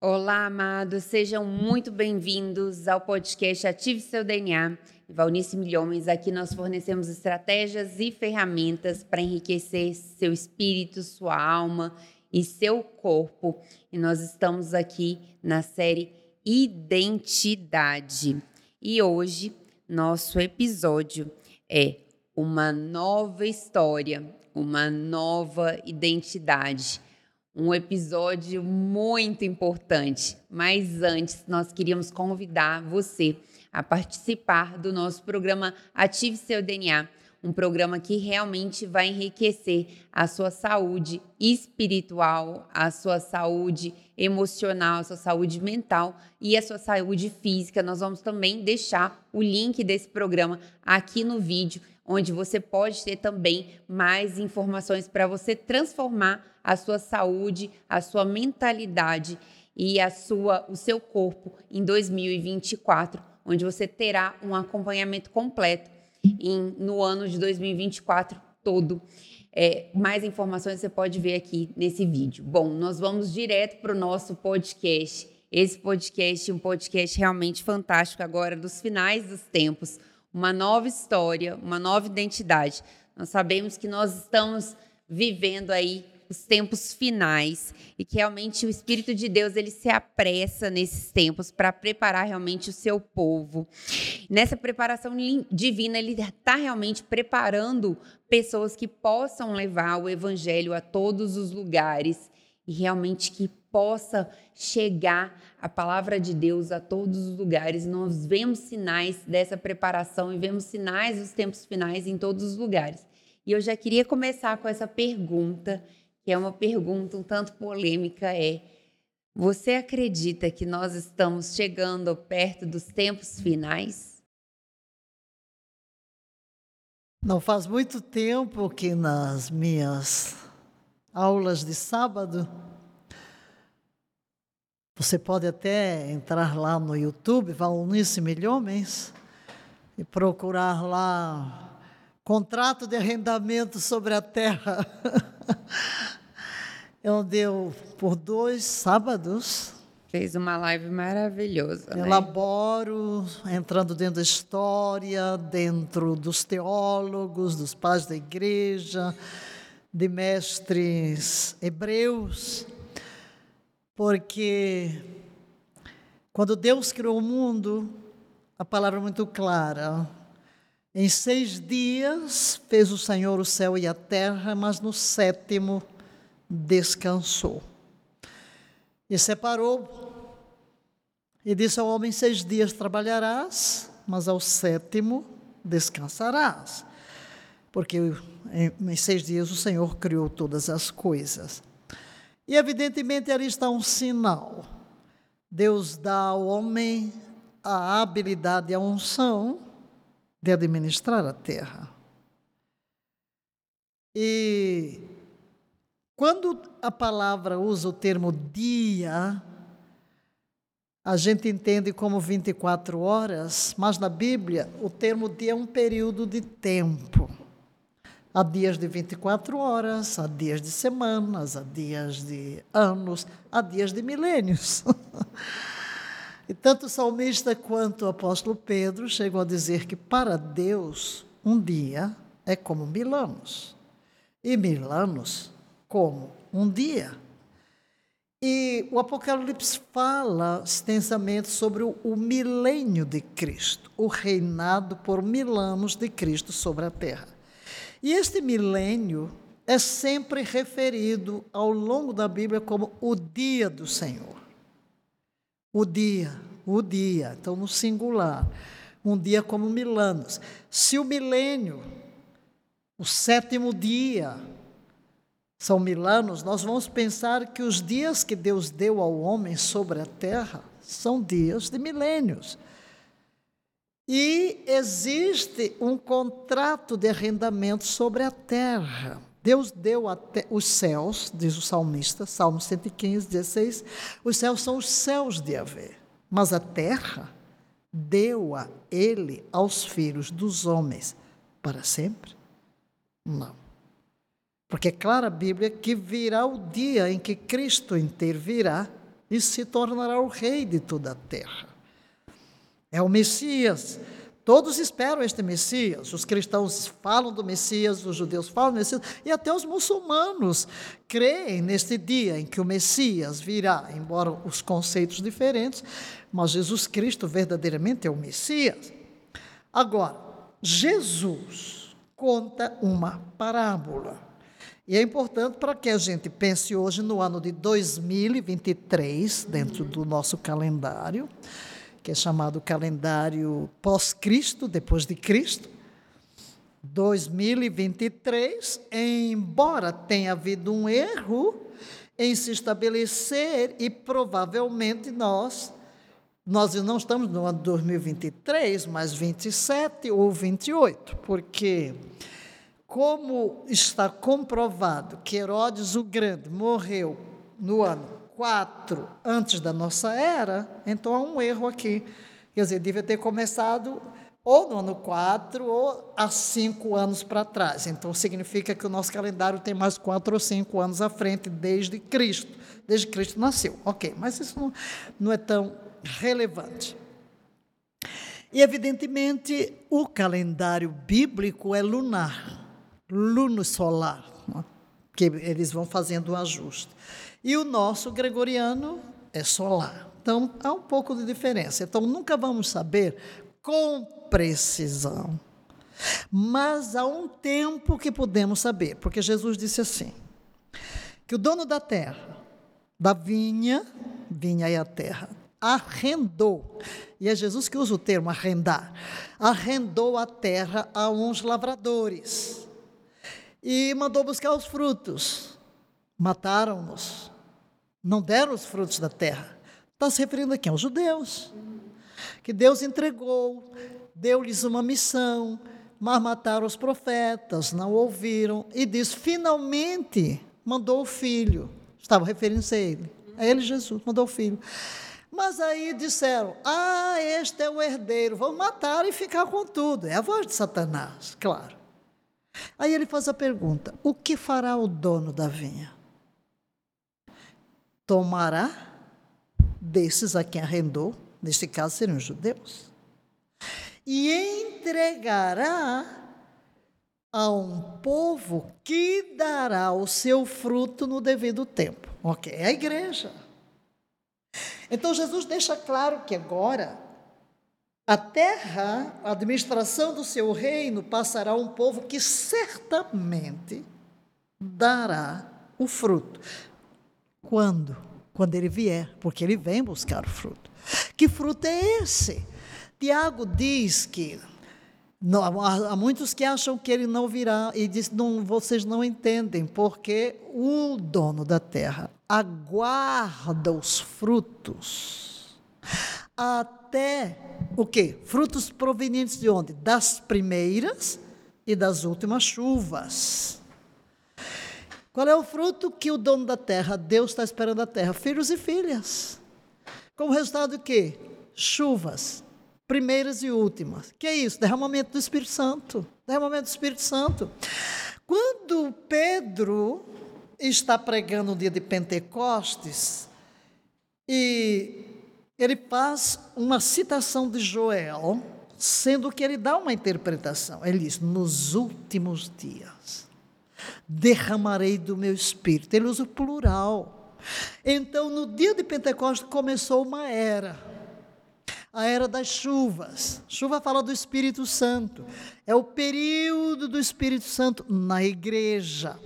Olá, amados, sejam muito bem-vindos ao podcast Ative Seu DNA. Valnice Milhomens, aqui nós fornecemos estratégias e ferramentas para enriquecer seu espírito, sua alma e seu corpo. E nós estamos aqui na série Identidade. E hoje, nosso episódio é uma nova história, uma nova identidade um episódio muito importante. Mas antes, nós queríamos convidar você a participar do nosso programa Ative Seu DNA, um programa que realmente vai enriquecer a sua saúde espiritual, a sua saúde emocional, a sua saúde mental e a sua saúde física. Nós vamos também deixar o link desse programa aqui no vídeo onde você pode ter também mais informações para você transformar a sua saúde, a sua mentalidade e a sua, o seu corpo em 2024, onde você terá um acompanhamento completo em, no ano de 2024 todo. É, mais informações você pode ver aqui nesse vídeo. Bom, nós vamos direto para o nosso podcast. Esse podcast é um podcast realmente fantástico agora, dos finais dos tempos uma nova história, uma nova identidade. Nós sabemos que nós estamos vivendo aí os tempos finais e que realmente o Espírito de Deus ele se apressa nesses tempos para preparar realmente o seu povo. Nessa preparação divina, ele está realmente preparando pessoas que possam levar o Evangelho a todos os lugares e realmente que possa chegar a palavra de Deus a todos os lugares. Nós vemos sinais dessa preparação e vemos sinais dos tempos finais em todos os lugares. E eu já queria começar com essa pergunta, que é uma pergunta um tanto polêmica, é: você acredita que nós estamos chegando perto dos tempos finais? Não faz muito tempo que nas minhas aulas de sábado você pode até entrar lá no YouTube, Valnice Milhomens, e procurar lá contrato de arrendamento sobre a terra. Eu deu por dois sábados. Fez uma live maravilhosa. Né? Elaboro, entrando dentro da história, dentro dos teólogos, dos pais da igreja, de mestres hebreus porque quando Deus criou o mundo, a palavra é muito clara. Em seis dias fez o Senhor o céu e a terra, mas no sétimo descansou. E separou e disse ao homem: Seis dias trabalharás, mas ao sétimo descansarás. Porque em seis dias o Senhor criou todas as coisas. E evidentemente ali está um sinal. Deus dá ao homem a habilidade e a unção de administrar a terra. E quando a palavra usa o termo dia, a gente entende como 24 horas, mas na Bíblia o termo dia é um período de tempo. Há dias de 24 horas, há dias de semanas, há dias de anos, há dias de milênios. e tanto o salmista quanto o apóstolo Pedro chegam a dizer que para Deus um dia é como mil anos, e mil anos como um dia. E o Apocalipse fala extensamente sobre o, o milênio de Cristo, o reinado por mil anos de Cristo sobre a terra. E este milênio é sempre referido ao longo da Bíblia como o dia do Senhor. O dia, o dia, então no singular. Um dia como mil anos. Se o milênio, o sétimo dia, são mil anos, nós vamos pensar que os dias que Deus deu ao homem sobre a terra são dias de milênios. E existe um contrato de arrendamento sobre a terra. Deus deu os céus, diz o salmista, Salmo 115, 16, os céus são os céus de Yahvé. Mas a terra deu a ele aos filhos dos homens para sempre? Não. Porque é clara a Bíblia que virá o dia em que Cristo intervirá e se tornará o rei de toda a terra. É o Messias. Todos esperam este Messias. Os cristãos falam do Messias, os judeus falam do Messias, e até os muçulmanos creem neste dia em que o Messias virá, embora os conceitos diferentes, mas Jesus Cristo verdadeiramente é o Messias. Agora, Jesus conta uma parábola. E é importante para que a gente pense hoje no ano de 2023, dentro do nosso calendário, que é chamado calendário pós-Cristo, depois de Cristo. 2023, embora tenha havido um erro em se estabelecer e provavelmente nós nós não estamos no ano 2023, mas 27 ou 28, porque como está comprovado que Herodes o Grande morreu no ano 4 antes da nossa era, então há um erro aqui. Quer dizer, devia ter começado ou no ano 4 ou há cinco anos para trás. Então significa que o nosso calendário tem mais quatro ou cinco anos à frente desde Cristo, desde que Cristo nasceu. Ok, mas isso não, não é tão relevante. E, evidentemente, o calendário bíblico é lunar luno solar, que eles vão fazendo o um ajuste. E o nosso gregoriano é solar. Então, há um pouco de diferença. Então, nunca vamos saber com precisão. Mas há um tempo que podemos saber, porque Jesus disse assim: que o dono da terra, da vinha, vinha e a terra, arrendou, e é Jesus que usa o termo arrendar, arrendou a terra a uns lavradores e mandou buscar os frutos. Mataram-nos, não deram os frutos da terra. Está se referindo aqui aos judeus, que Deus entregou, deu-lhes uma missão, mas mataram os profetas, não ouviram, e diz: finalmente mandou o filho. Estava referindo-se a ele, a ele Jesus, mandou o filho. Mas aí disseram: Ah, este é o herdeiro, vamos matar e ficar com tudo. É a voz de Satanás, claro. Aí ele faz a pergunta: o que fará o dono da vinha? Tomará desses a quem arrendou, neste caso seriam judeus, e entregará a um povo que dará o seu fruto no devido tempo. Ok, é a igreja. Então Jesus deixa claro que agora a terra, a administração do seu reino passará a um povo que certamente dará o fruto. Quando? Quando ele vier, porque ele vem buscar o fruto. Que fruto é esse? Tiago diz que não, há muitos que acham que ele não virá e diz: não, vocês não entendem, porque o dono da terra aguarda os frutos até o quê? Frutos provenientes de onde? Das primeiras e das últimas chuvas. Qual é o fruto que o dono da terra, Deus está esperando da terra? Filhos e filhas. Como resultado do quê? Chuvas, primeiras e últimas. Que é isso? Derramamento do Espírito Santo. Derramamento do Espírito Santo. Quando Pedro está pregando no dia de Pentecostes, e ele faz uma citação de Joel, sendo que ele dá uma interpretação. Ele diz: Nos últimos dias derramarei do meu espírito. Ele usa o plural. Então, no dia de Pentecostes começou uma era. A era das chuvas. Chuva fala do Espírito Santo. É o período do Espírito Santo na igreja.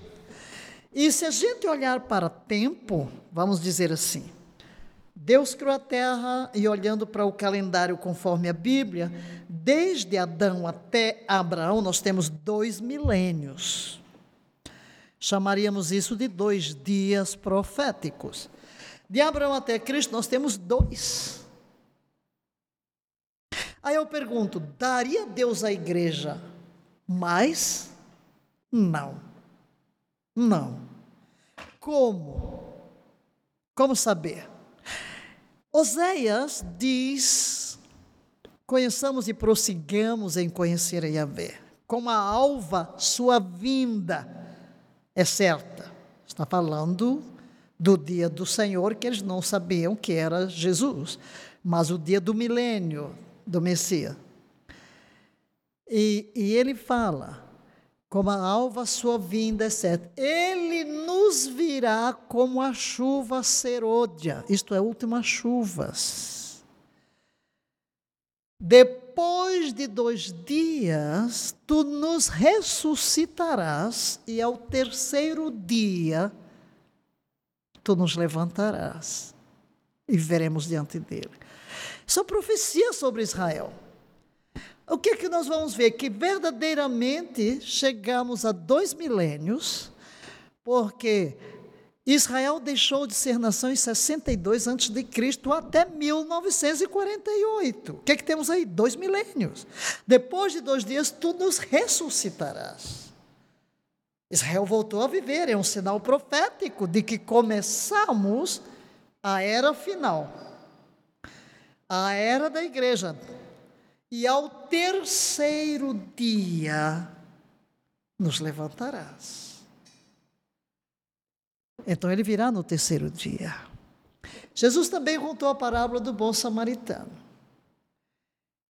E se a gente olhar para tempo, vamos dizer assim, Deus criou a terra e olhando para o calendário conforme a Bíblia, desde Adão até Abraão, nós temos dois milênios. Chamaríamos isso de dois dias proféticos. De Abraão até Cristo, nós temos dois. Aí eu pergunto: daria Deus à igreja mais? Não. Não. Como? Como saber? Oséias diz: conheçamos e prossigamos em conhecer a Yahvé. Como a alva, sua vinda é certa. Está falando do dia do Senhor, que eles não sabiam que era Jesus, mas o dia do milênio do Messias. E, e ele fala, como a alva sua vinda é certa, ele nos virá como a chuva serôdia, isto é, últimas chuvas. Depois de dois dias, tu nos ressuscitarás, e ao terceiro dia, tu nos levantarás e veremos diante dele. São profecias sobre Israel. O que é que nós vamos ver? Que verdadeiramente chegamos a dois milênios, porque Israel deixou de ser nação em 62 a.C. até 1948. O que é que temos aí? Dois milênios. Depois de dois dias, tu nos ressuscitarás. Israel voltou a viver, é um sinal profético de que começamos a era final, a era da igreja. E ao terceiro dia nos levantarás. Então ele virá no terceiro dia. Jesus também contou a parábola do bom samaritano,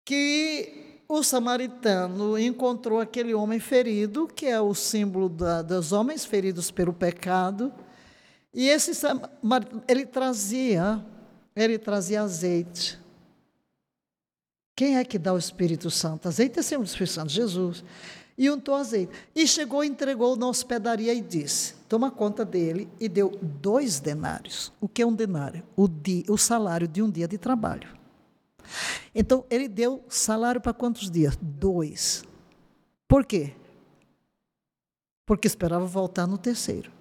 que o samaritano encontrou aquele homem ferido, que é o símbolo da, dos homens feridos pelo pecado, e esse ele trazia, ele trazia azeite. Quem é que dá o Espírito Santo? Azeite é sempre o Espírito Santo, Jesus. E untou azeite. E chegou, entregou na hospedaria e disse: Toma conta dele, e deu dois denários. O que é um denário? O, di, o salário de um dia de trabalho. Então, ele deu salário para quantos dias? Dois. Por quê? Porque esperava voltar no terceiro.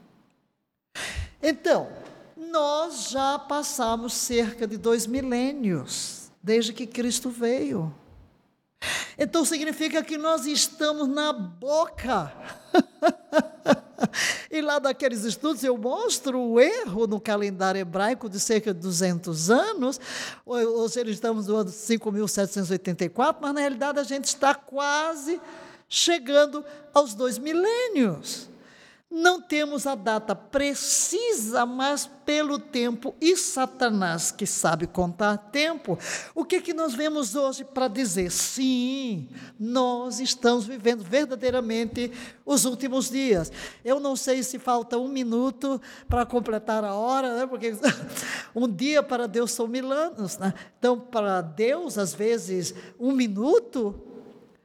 Então, nós já passamos cerca de dois milênios desde que Cristo veio. Então significa que nós estamos na boca. e lá daqueles estudos eu mostro o erro no calendário hebraico de cerca de 200 anos, ou, seja, estamos no ano 5.784, mas na realidade a gente está quase chegando aos dois milênios. Não temos a data precisa, mas pelo tempo e Satanás que sabe contar tempo. O que que nós vemos hoje para dizer sim, nós estamos vivendo verdadeiramente os últimos dias. Eu não sei se falta um minuto para completar a hora, né? porque um dia para Deus são mil anos, né? Então para Deus às vezes um minuto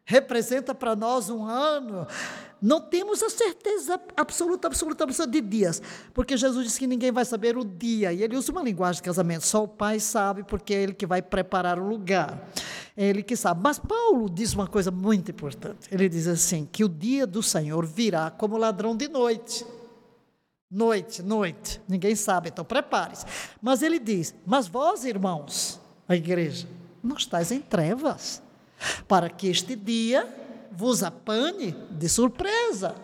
representa para nós um ano. Não temos a certeza absoluta, absoluta, absoluta de dias, porque Jesus disse que ninguém vai saber o dia, e ele usa uma linguagem de casamento, só o Pai sabe, porque é ele que vai preparar o lugar. É ele que sabe. Mas Paulo diz uma coisa muito importante. Ele diz assim: que o dia do Senhor virá como ladrão de noite. Noite, noite. Ninguém sabe, então prepare-se. Mas ele diz: Mas vós, irmãos, a igreja, não estáis em trevas, para que este dia vos apanhe de surpresa.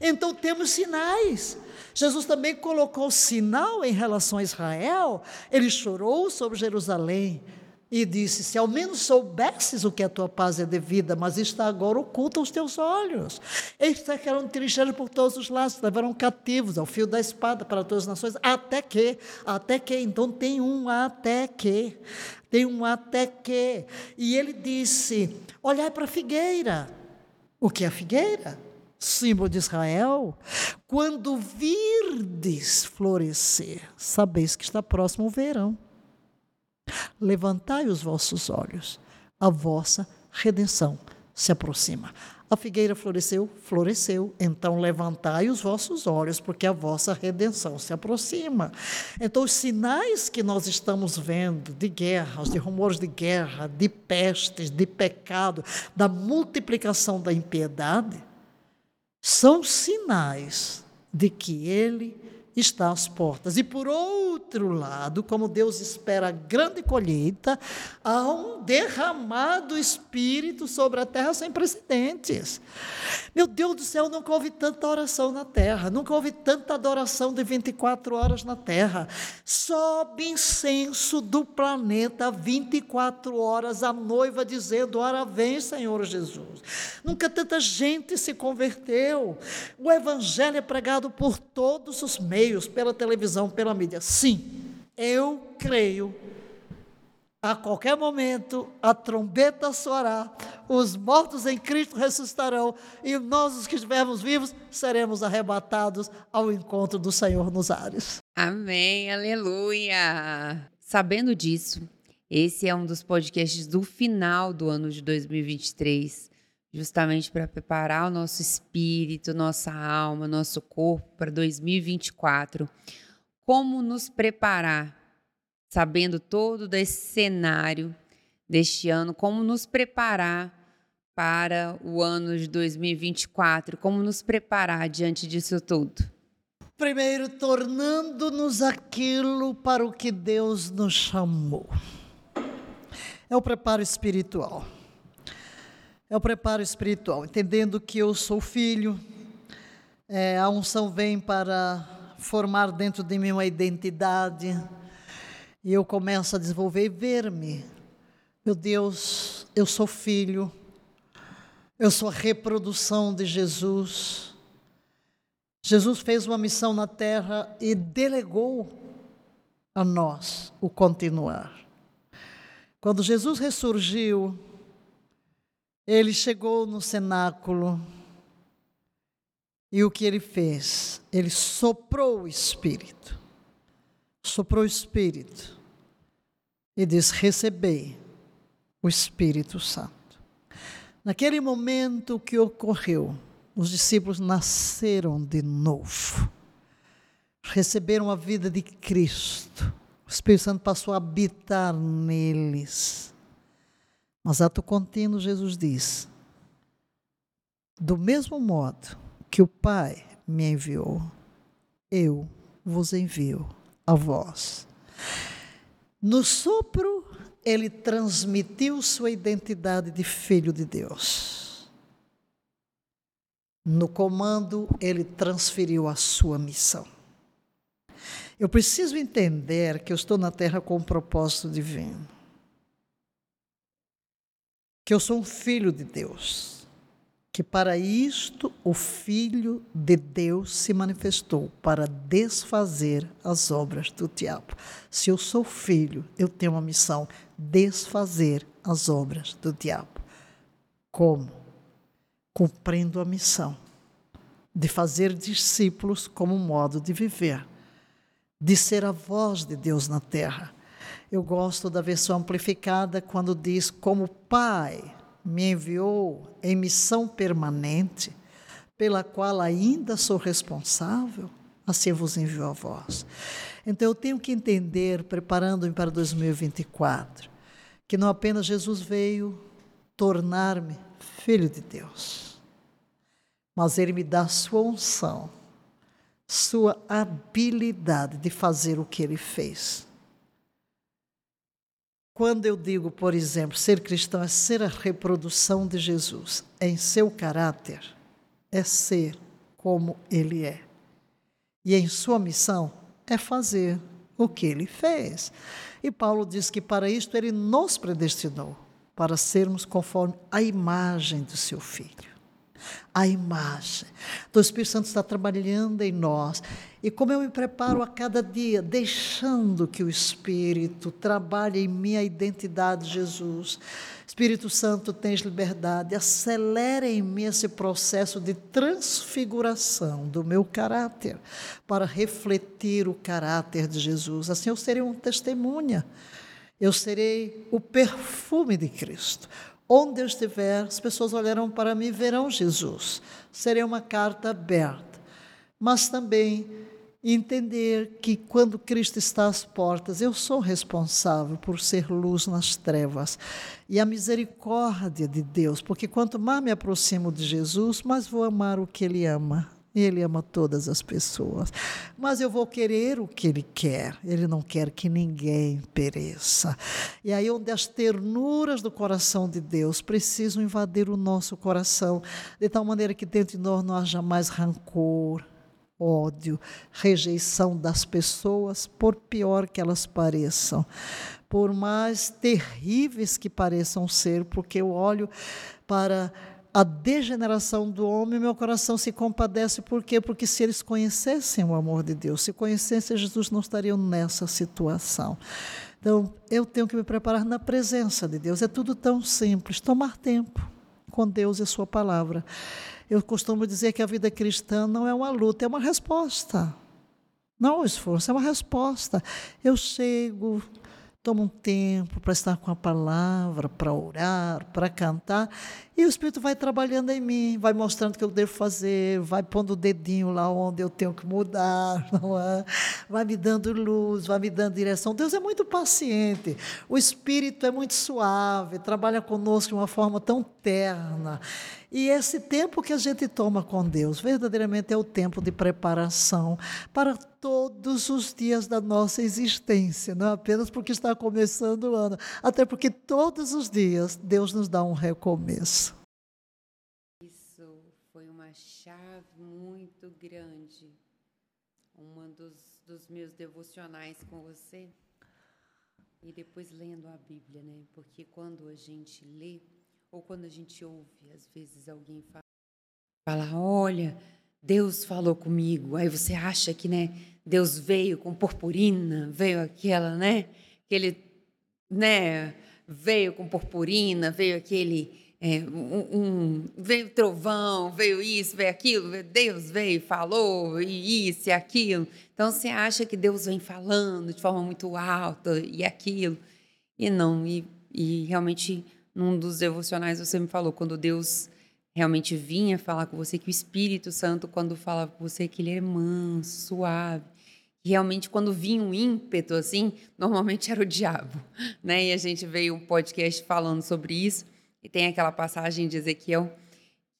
Então temos sinais. Jesus também colocou sinal em relação a Israel. Ele chorou sobre Jerusalém e disse: Se ao menos soubesses o que a tua paz é devida, mas está agora oculto aos teus olhos. Eles eram trincheiros por todos os lados, levaram cativos ao fio da espada para todas as nações, até que, até que, então tem um até que, tem um até que. E ele disse: Olhai para a figueira. O que é a figueira? Símbolo de Israel. Quando virdes florescer, sabeis que está próximo o verão. Levantai os vossos olhos, a vossa redenção se aproxima. A figueira floresceu, floresceu. Então levantai os vossos olhos, porque a vossa redenção se aproxima. Então, os sinais que nós estamos vendo de guerras, de rumores de guerra, de pestes, de pecado, da multiplicação da impiedade, são sinais de que Ele está às portas. E por outro lado, como Deus espera grande colheita, há um derramado espírito sobre a terra sem precedentes. Meu Deus do céu, nunca houve tanta oração na terra, nunca houve tanta adoração de 24 horas na terra. Sobe incenso do planeta 24 horas a noiva dizendo: Ora vem, Senhor Jesus. Nunca tanta gente se converteu. O evangelho é pregado por todos os meios meios, pela televisão, pela mídia. Sim, eu creio. A qualquer momento a trombeta soará, os mortos em Cristo ressuscitarão e nós, os que estivermos vivos, seremos arrebatados ao encontro do Senhor nos ares. Amém, aleluia! Sabendo disso, esse é um dos podcasts do final do ano de 2023 justamente para preparar o nosso espírito, nossa alma, nosso corpo para 2024. Como nos preparar, sabendo todo desse cenário deste ano, como nos preparar para o ano de 2024, como nos preparar diante disso tudo? Primeiro, tornando-nos aquilo para o que Deus nos chamou. É o preparo espiritual é o preparo espiritual, entendendo que eu sou filho, é, a unção vem para formar dentro de mim uma identidade, e eu começo a desenvolver e ver-me. Meu Deus, eu sou filho, eu sou a reprodução de Jesus. Jesus fez uma missão na terra e delegou a nós o continuar. Quando Jesus ressurgiu, ele chegou no cenáculo e o que ele fez? Ele soprou o Espírito. Soprou o Espírito e diz: Recebei o Espírito Santo. Naquele momento que ocorreu, os discípulos nasceram de novo, receberam a vida de Cristo. O Espírito Santo passou a habitar neles. Mas ato contínuo, Jesus diz: Do mesmo modo que o Pai me enviou, eu vos envio a vós. No sopro, ele transmitiu sua identidade de filho de Deus. No comando, ele transferiu a sua missão. Eu preciso entender que eu estou na terra com um propósito divino que eu sou um filho de Deus, que para isto o Filho de Deus se manifestou para desfazer as obras do diabo. Se eu sou filho, eu tenho uma missão: desfazer as obras do diabo. Como? Cumprindo a missão de fazer discípulos como modo de viver, de ser a voz de Deus na terra eu gosto da versão amplificada quando diz: Como Pai me enviou em missão permanente, pela qual ainda sou responsável, assim vos enviou a vós. Então eu tenho que entender, preparando-me para 2024, que não apenas Jesus veio tornar-me filho de Deus, mas ele me dá sua unção, sua habilidade de fazer o que ele fez quando eu digo, por exemplo, ser cristão é ser a reprodução de Jesus em seu caráter, é ser como ele é. E em sua missão é fazer o que ele fez. E Paulo diz que para isto ele nos predestinou, para sermos conforme a imagem do seu filho a imagem. Então, o Espírito Santo está trabalhando em nós. E como eu me preparo a cada dia, deixando que o Espírito trabalhe em minha identidade, Jesus. Espírito Santo, tens liberdade, acelere em mim esse processo de transfiguração do meu caráter, para refletir o caráter de Jesus. Assim eu serei uma testemunha, eu serei o perfume de Cristo, Onde eu estiver, as pessoas olharão para mim e verão Jesus. Serei uma carta aberta. Mas também entender que quando Cristo está às portas, eu sou responsável por ser luz nas trevas. E a misericórdia de Deus, porque quanto mais me aproximo de Jesus, mais vou amar o que Ele ama. Ele ama todas as pessoas. Mas eu vou querer o que Ele quer. Ele não quer que ninguém pereça. E aí, onde as ternuras do coração de Deus precisam invadir o nosso coração, de tal maneira que dentro de nós não haja mais rancor, ódio, rejeição das pessoas, por pior que elas pareçam, por mais terríveis que pareçam ser, porque eu olho para a degeneração do homem, meu coração se compadece. Por quê? Porque se eles conhecessem o amor de Deus, se conhecessem Jesus, não estariam nessa situação. Então, eu tenho que me preparar na presença de Deus. É tudo tão simples. Tomar tempo com Deus e Sua palavra. Eu costumo dizer que a vida cristã não é uma luta, é uma resposta. Não é um esforço, é uma resposta. Eu chego, tomo um tempo para estar com a palavra, para orar, para cantar, e o Espírito vai trabalhando em mim, vai mostrando o que eu devo fazer, vai pondo o dedinho lá onde eu tenho que mudar, é? vai me dando luz, vai me dando direção. Deus é muito paciente, o Espírito é muito suave, trabalha conosco de uma forma tão terna. E esse tempo que a gente toma com Deus, verdadeiramente é o tempo de preparação para todos os dias da nossa existência, não apenas porque está começando o ano, até porque todos os dias Deus nos dá um recomeço. Isso foi uma chave muito grande. Um dos, dos meus devocionais com você. E depois lendo a Bíblia, né? Porque quando a gente lê, ou quando a gente ouve, às vezes alguém fala, fala olha, Deus falou comigo. Aí você acha que, né, Deus veio com purpurina, veio aquela, né, aquele, né, veio com purpurina, veio aquele é, um, um, veio trovão, veio isso, veio aquilo, Deus veio, falou, e isso e aquilo. Então você acha que Deus vem falando de forma muito alta e aquilo. E não, e, e realmente num dos devocionais você me falou, quando Deus realmente vinha falar com você, que o Espírito Santo, quando falava com você, que ele é manso, suave. E realmente, quando vinha um ímpeto assim, normalmente era o diabo. Né? E a gente veio um podcast falando sobre isso. E tem aquela passagem de Ezequiel,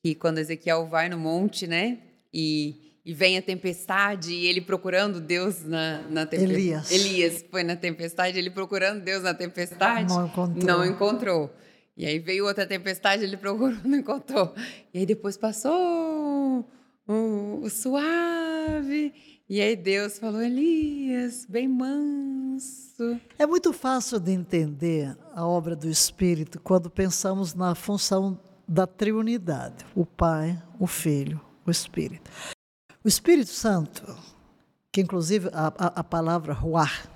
que quando Ezequiel vai no monte, né? E, e vem a tempestade, e ele procurando Deus na, na tempestade. Elias. Elias foi na tempestade, ele procurando Deus na tempestade. Não encontrou. Não encontrou. E aí veio outra tempestade, ele procurou, não encontrou. E aí depois passou o, o suave. E aí Deus falou: Elias, bem manso. É muito fácil de entender a obra do Espírito quando pensamos na função da triunidade: o Pai, o Filho, o Espírito. O Espírito Santo, que inclusive a, a, a palavra ruar,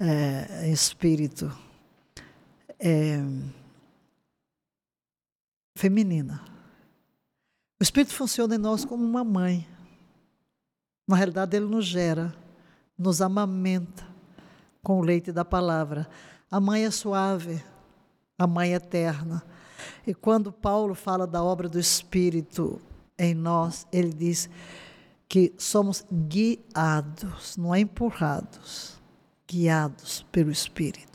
é, espírito, é, feminina. O Espírito funciona em nós como uma mãe. Na realidade, ele nos gera, nos amamenta com o leite da palavra. A mãe é suave, a mãe é eterna. E quando Paulo fala da obra do Espírito em nós, ele diz que somos guiados, não é empurrados, guiados pelo Espírito.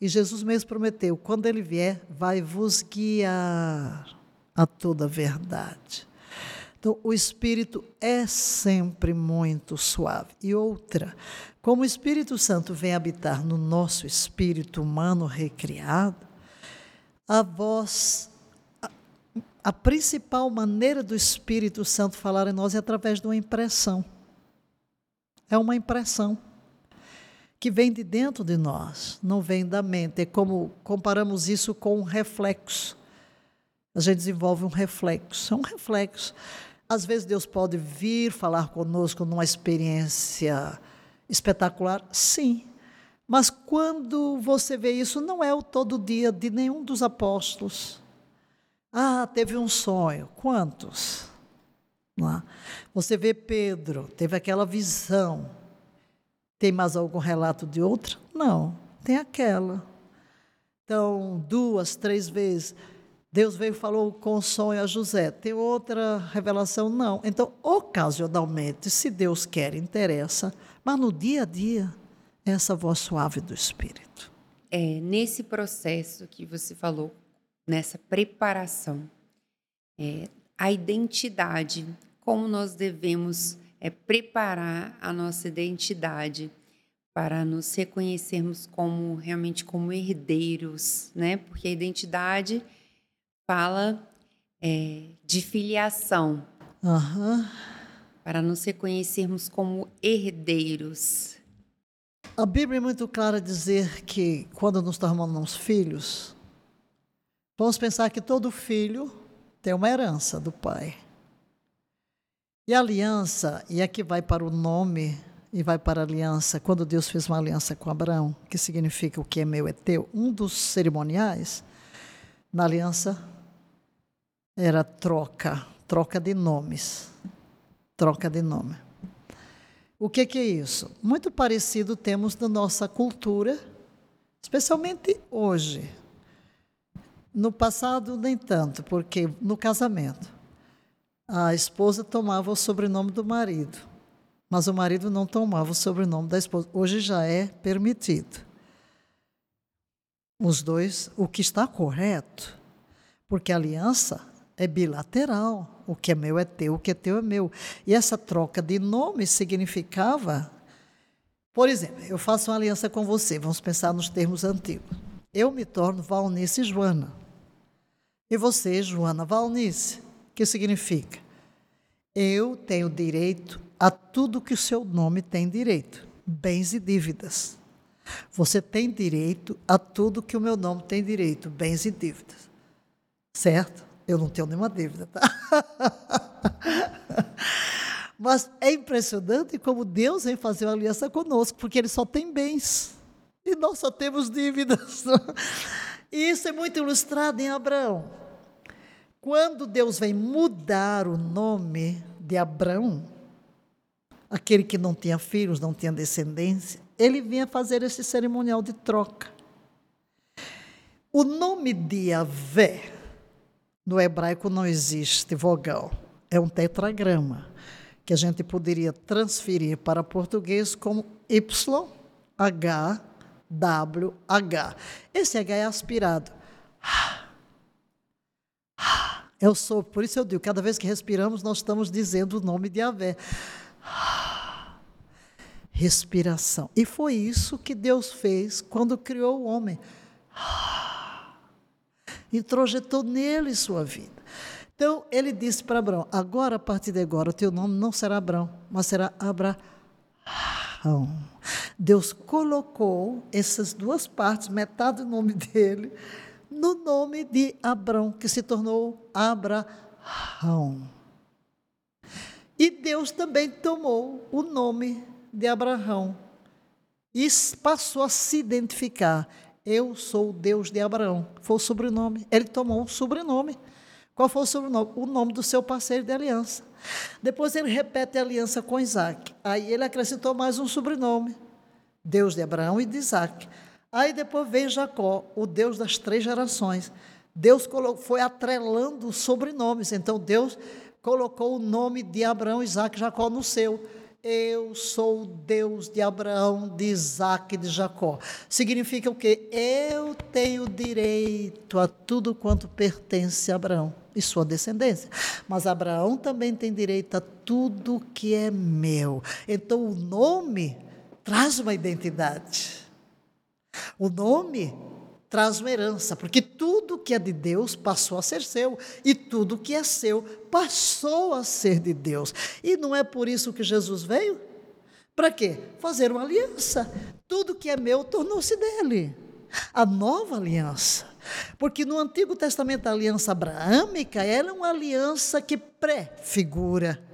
E Jesus mesmo prometeu: quando ele vier, vai vos guiar a toda a verdade. Então, o Espírito é sempre muito suave. E outra, como o Espírito Santo vem habitar no nosso espírito humano recriado, a voz, a, a principal maneira do Espírito Santo falar em nós é através de uma impressão. É uma impressão que vem de dentro de nós, não vem da mente. É como comparamos isso com um reflexo. A gente desenvolve um reflexo, é um reflexo. Às vezes Deus pode vir falar conosco numa experiência espetacular, sim. Mas quando você vê isso, não é o todo dia de nenhum dos apóstolos. Ah, teve um sonho. Quantos? Você vê Pedro, teve aquela visão. Tem mais algum relato de outra? Não, tem aquela. Então, duas, três vezes. Deus veio e falou com sonho a José. Tem outra revelação? Não. Então, ocasionalmente, se Deus quer, interessa. Mas no dia a dia, essa voz suave do Espírito. É, nesse processo que você falou, nessa preparação, é, a identidade, como nós devemos é preparar a nossa identidade para nos reconhecermos como realmente como herdeiros, né? Porque a identidade fala é, de filiação. Uhum. Para nos reconhecermos como herdeiros. A Bíblia é muito clara dizer que quando nos tornamos filhos, vamos pensar que todo filho tem uma herança do pai. E a aliança, e aqui vai para o nome e vai para a aliança, quando Deus fez uma aliança com Abraão, que significa o que é meu é teu, um dos cerimoniais na aliança era troca, troca de nomes. Troca de nome. O que, que é isso? Muito parecido temos na nossa cultura, especialmente hoje. No passado, nem tanto, porque no casamento, a esposa tomava o sobrenome do marido, mas o marido não tomava o sobrenome da esposa. Hoje já é permitido. Os dois, o que está correto, porque a aliança é bilateral. O que é meu é teu, o que é teu é meu. E essa troca de nome significava. Por exemplo, eu faço uma aliança com você, vamos pensar nos termos antigos. Eu me torno Valnice Joana. E você, Joana Valnice. Que significa? Eu tenho direito a tudo que o seu nome tem direito, bens e dívidas. Você tem direito a tudo que o meu nome tem direito, bens e dívidas. Certo? Eu não tenho nenhuma dívida, tá? Mas é impressionante como Deus vem fazer uma aliança conosco, porque Ele só tem bens e nós só temos dívidas. E isso é muito ilustrado em Abraão. Quando Deus vem mudar o nome de Abraão, aquele que não tinha filhos, não tinha descendência, ele vinha fazer esse cerimonial de troca. O nome de Yahvé, no hebraico não existe vogal, é um tetragrama, que a gente poderia transferir para português como Y, H, W, H. Esse H é aspirado. Eu sou, por isso eu digo, cada vez que respiramos, nós estamos dizendo o nome de Avé. Respiração. E foi isso que Deus fez quando criou o homem introjetou nele sua vida. Então, ele disse para Abraão: agora, a partir de agora, o teu nome não será Abraão, mas será Abraão. Deus colocou essas duas partes, metade do nome dele, no nome de Abraão, que se tornou Abraão. E Deus também tomou o nome de Abraão e passou a se identificar. Eu sou o Deus de Abraão. Foi o sobrenome. Ele tomou o sobrenome. Qual foi o sobrenome? O nome do seu parceiro de aliança. Depois ele repete a aliança com Isaac. Aí ele acrescentou mais um sobrenome: Deus de Abraão e de Isaac. Aí depois vem Jacó, o Deus das três gerações. Deus foi atrelando sobrenomes. Então Deus colocou o nome de Abraão, Isaac e Jacó no seu. Eu sou o Deus de Abraão, de Isaac e de Jacó. Significa o quê? Eu tenho direito a tudo quanto pertence a Abraão e sua descendência. Mas Abraão também tem direito a tudo que é meu. Então o nome traz uma identidade. O nome traz uma herança, porque tudo que é de Deus passou a ser seu, e tudo que é seu passou a ser de Deus. E não é por isso que Jesus veio? Para quê? Fazer uma aliança. Tudo que é meu tornou-se dele. A nova aliança. Porque no Antigo Testamento a aliança abraâmica era uma aliança que prefigura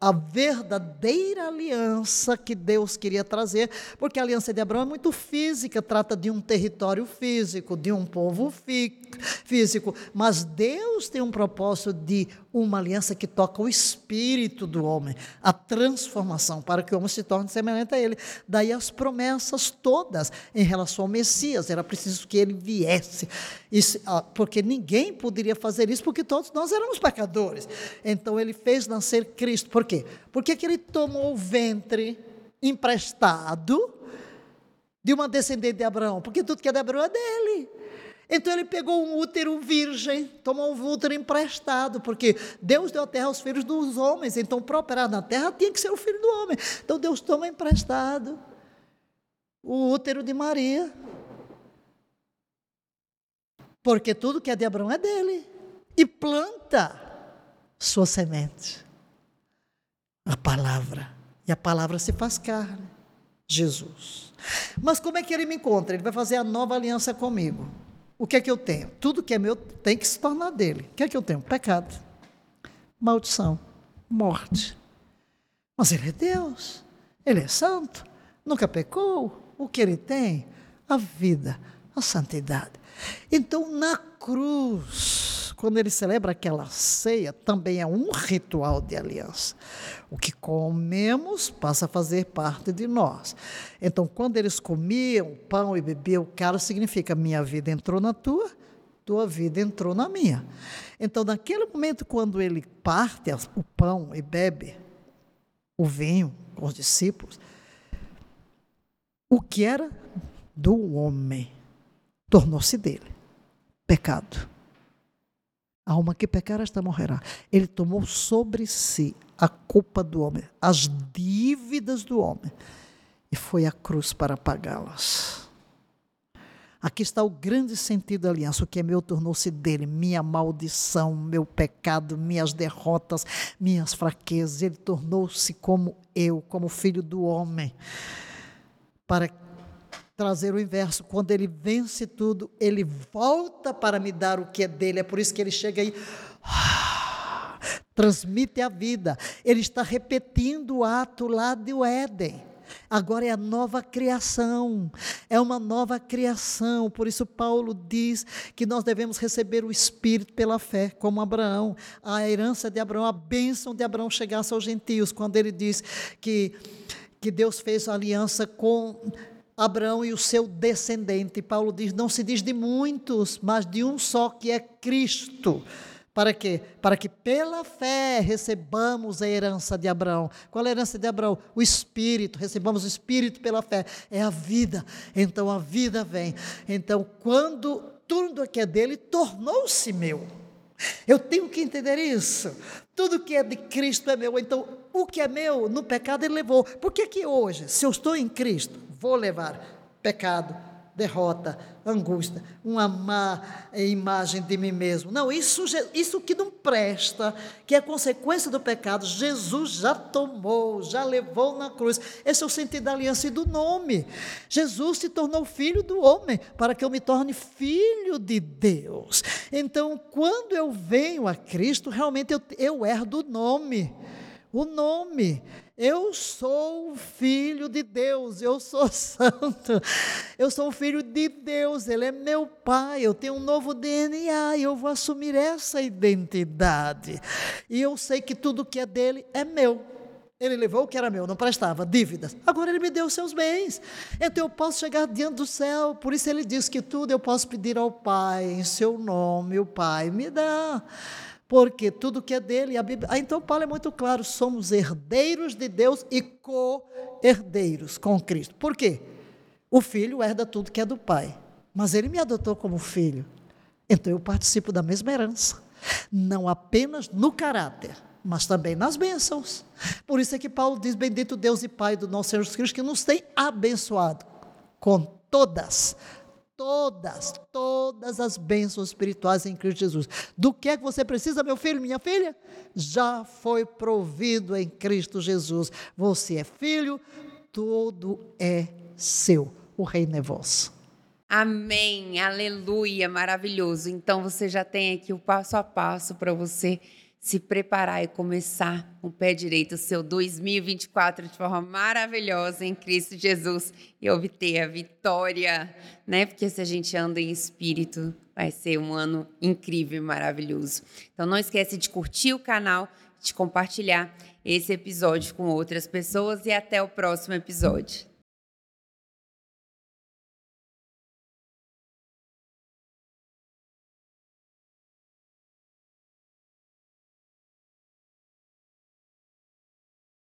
a verdadeira aliança que Deus queria trazer, porque a aliança de Abraão é muito física, trata de um território físico, de um povo físico, mas Deus tem um propósito de uma aliança que toca o espírito do homem, a transformação, para que o homem se torne semelhante a ele. Daí as promessas todas em relação ao Messias, era preciso que ele viesse, isso, ah, porque ninguém poderia fazer isso, porque todos nós éramos pecadores. Então ele fez nascer Cristo, por quê? Porque que ele tomou o ventre emprestado de uma descendente de Abraão, porque tudo que é de Abraão é dele. Então ele pegou um útero virgem, tomou um útero emprestado, porque Deus deu a terra aos filhos dos homens, então para operar na terra tinha que ser o filho do homem. Então Deus toma emprestado o útero de Maria, porque tudo que é de Abraão é dele, e planta sua semente, a palavra, e a palavra se faz carne, Jesus. Mas como é que ele me encontra? Ele vai fazer a nova aliança comigo. o que é que eu tenho? Tudo que é meu tem que se tornar dele. O que é que eu tenho? Pecado, maldição, morte. Mas ele é Deus, ele é santo, nunca pecou. O que ele tem? A vida, a santidade. Então, na cruz, quando ele celebra aquela ceia, também é um ritual de aliança. O que comemos passa a fazer parte de nós. Então, quando eles comiam pão e bebiam o cálice, significa minha vida entrou na tua, tua vida entrou na minha. Então, naquele momento, quando ele parte o pão e bebe o vinho com os discípulos, o que era do homem tornou-se dele. Pecado. A alma que pecar, esta morrerá. Ele tomou sobre si a culpa do homem, as dívidas do homem, e foi à cruz para pagá-las. Aqui está o grande sentido da aliança. O que é meu tornou-se dele. Minha maldição, meu pecado, minhas derrotas, minhas fraquezas. Ele tornou-se como eu, como filho do homem. Para trazer o inverso. Quando ele vence tudo, ele volta para me dar o que é dele. É por isso que ele chega aí. Transmite a vida. Ele está repetindo o ato lá do Éden. Agora é a nova criação, é uma nova criação. Por isso, Paulo diz que nós devemos receber o Espírito pela fé, como Abraão. A herança de Abraão, a bênção de Abraão chegasse aos gentios, quando ele diz que, que Deus fez aliança com Abraão e o seu descendente. Paulo diz: não se diz de muitos, mas de um só, que é Cristo. Para quê? Para que pela fé recebamos a herança de Abraão. Qual é a herança de Abraão? O Espírito. Recebamos o Espírito pela fé. É a vida. Então a vida vem. Então, quando tudo que é dele tornou-se meu. Eu tenho que entender isso. Tudo que é de Cristo é meu. Então, o que é meu no pecado ele levou. Por que que hoje, se eu estou em Cristo, vou levar pecado, derrota, angústia, uma má imagem de mim mesmo. Não, isso, isso que não presta, que é consequência do pecado, Jesus já tomou, já levou na cruz. Esse é o sentido da aliança e do nome. Jesus se tornou filho do homem, para que eu me torne filho de Deus. Então, quando eu venho a Cristo, realmente eu, eu herdo o nome. O nome. Eu sou filho de Deus, eu sou santo, eu sou filho de Deus, Ele é meu Pai, eu tenho um novo DNA eu vou assumir essa identidade. E eu sei que tudo que é dele é meu. Ele levou o que era meu, não prestava, dívidas. Agora ele me deu os seus bens. Então eu posso chegar diante do céu. Por isso ele diz que tudo eu posso pedir ao Pai, em seu nome, o Pai me dá porque tudo que é dele, a Bíblia. Ah, então Paulo é muito claro: somos herdeiros de Deus e co-herdeiros com Cristo. Por quê? O filho herda tudo que é do pai, mas ele me adotou como filho. Então eu participo da mesma herança, não apenas no caráter, mas também nas bênçãos. Por isso é que Paulo diz: Bendito Deus e Pai do nosso Senhor Jesus Cristo, que nos tem abençoado com todas todas, todas as bênçãos espirituais em Cristo Jesus. Do que é que você precisa, meu filho, minha filha? Já foi provido em Cristo Jesus. Você é filho, tudo é seu. O reino é vosso. Amém, aleluia, maravilhoso. Então você já tem aqui o passo a passo para você se preparar e começar com o pé direito o seu 2024 de forma maravilhosa em Cristo Jesus e obter a vitória, né? Porque se a gente anda em espírito, vai ser um ano incrível e maravilhoso. Então não esquece de curtir o canal, de compartilhar esse episódio com outras pessoas e até o próximo episódio.